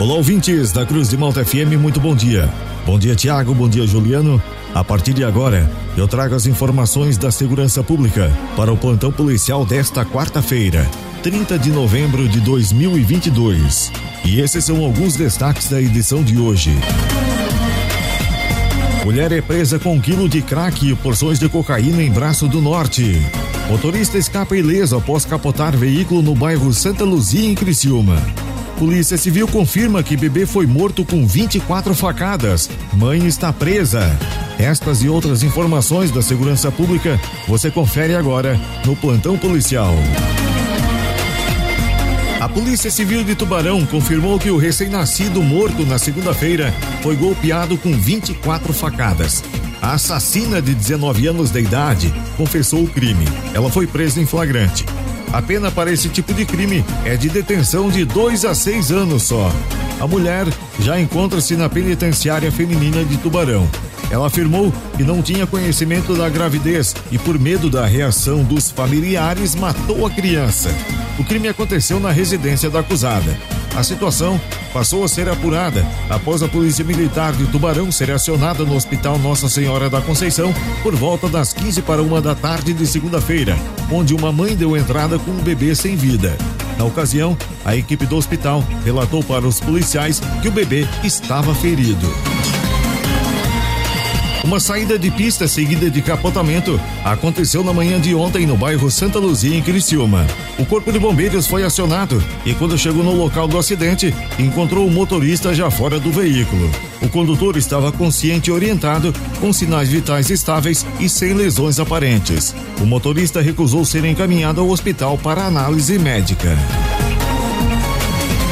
Olá, ouvintes da Cruz de Malta FM, muito bom dia. Bom dia, Tiago, bom dia, Juliano. A partir de agora, eu trago as informações da segurança pública para o plantão policial desta quarta-feira, 30 de novembro de 2022. E esses são alguns destaques da edição de hoje. Mulher é presa com um quilo de crack e porções de cocaína em Braço do Norte. Motorista escapa ileso após capotar veículo no bairro Santa Luzia, em Criciúma. Polícia Civil confirma que bebê foi morto com 24 facadas. Mãe está presa. Estas e outras informações da segurança pública você confere agora no Plantão Policial. A Polícia Civil de Tubarão confirmou que o recém-nascido morto na segunda-feira foi golpeado com 24 facadas. A assassina de 19 anos de idade confessou o crime. Ela foi presa em flagrante. A pena para esse tipo de crime é de detenção de dois a seis anos só. A mulher já encontra-se na penitenciária feminina de Tubarão. Ela afirmou que não tinha conhecimento da gravidez e, por medo da reação dos familiares, matou a criança. O crime aconteceu na residência da acusada. A situação passou a ser apurada após a Polícia Militar de Tubarão ser acionada no Hospital Nossa Senhora da Conceição por volta das 15 para uma da tarde de segunda-feira, onde uma mãe deu entrada com um bebê sem vida. Na ocasião, a equipe do hospital relatou para os policiais que o bebê estava ferido. Uma saída de pista seguida de capotamento aconteceu na manhã de ontem no bairro Santa Luzia, em Criciúma. O corpo de bombeiros foi acionado e, quando chegou no local do acidente, encontrou o motorista já fora do veículo. O condutor estava consciente e orientado, com sinais vitais estáveis e sem lesões aparentes. O motorista recusou ser encaminhado ao hospital para análise médica.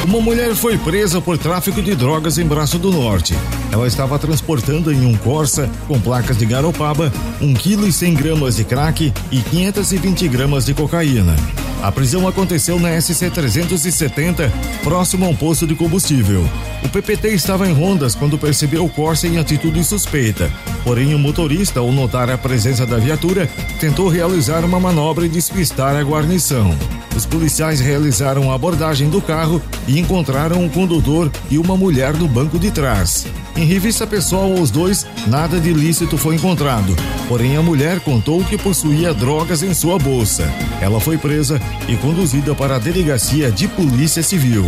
Uma mulher foi presa por tráfico de drogas em Braço do Norte. Ela estava transportando em um Corsa com placas de Garopaba 1 kg e 100 gramas de crack e 520 gramas de cocaína. A prisão aconteceu na SC 370, próximo a um posto de combustível. O PPT estava em rondas quando percebeu o Corsa em atitude suspeita. Porém, o motorista, ao notar a presença da viatura, tentou realizar uma manobra e despistar a guarnição. Os policiais realizaram a abordagem do carro e encontraram um condutor e uma mulher no banco de trás. Em revista pessoal aos dois, nada de ilícito foi encontrado. Porém, a mulher contou que possuía drogas em sua bolsa. Ela foi presa e conduzida para a delegacia de Polícia Civil.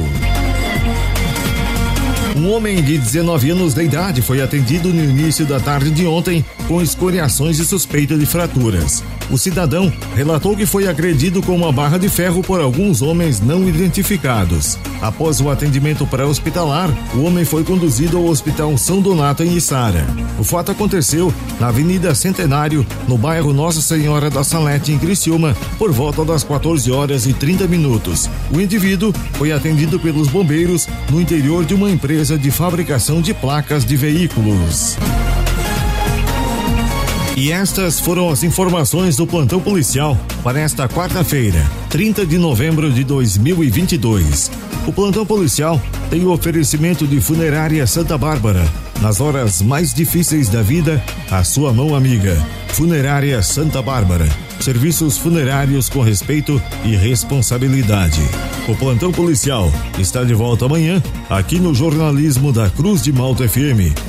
Um homem de 19 anos de idade foi atendido no início da tarde de ontem com escoriações e suspeita de fraturas. O cidadão relatou que foi agredido com uma barra de ferro por alguns homens não identificados. Após o atendimento pré-hospitalar, o homem foi conduzido ao Hospital São Donato em Içara. O fato aconteceu na Avenida Centenário, no bairro Nossa Senhora da Salete, em Criciúma, por volta das 14 horas e 30 minutos. O indivíduo foi atendido pelos bombeiros no interior de uma empresa de fabricação de placas de veículos. E estas foram as informações do plantão policial para esta quarta-feira, 30 de novembro de 2022. O plantão policial tem o oferecimento de Funerária Santa Bárbara. Nas horas mais difíceis da vida, a sua mão amiga. Funerária Santa Bárbara. Serviços funerários com respeito e responsabilidade. O plantão policial está de volta amanhã aqui no jornalismo da Cruz de Malta FM.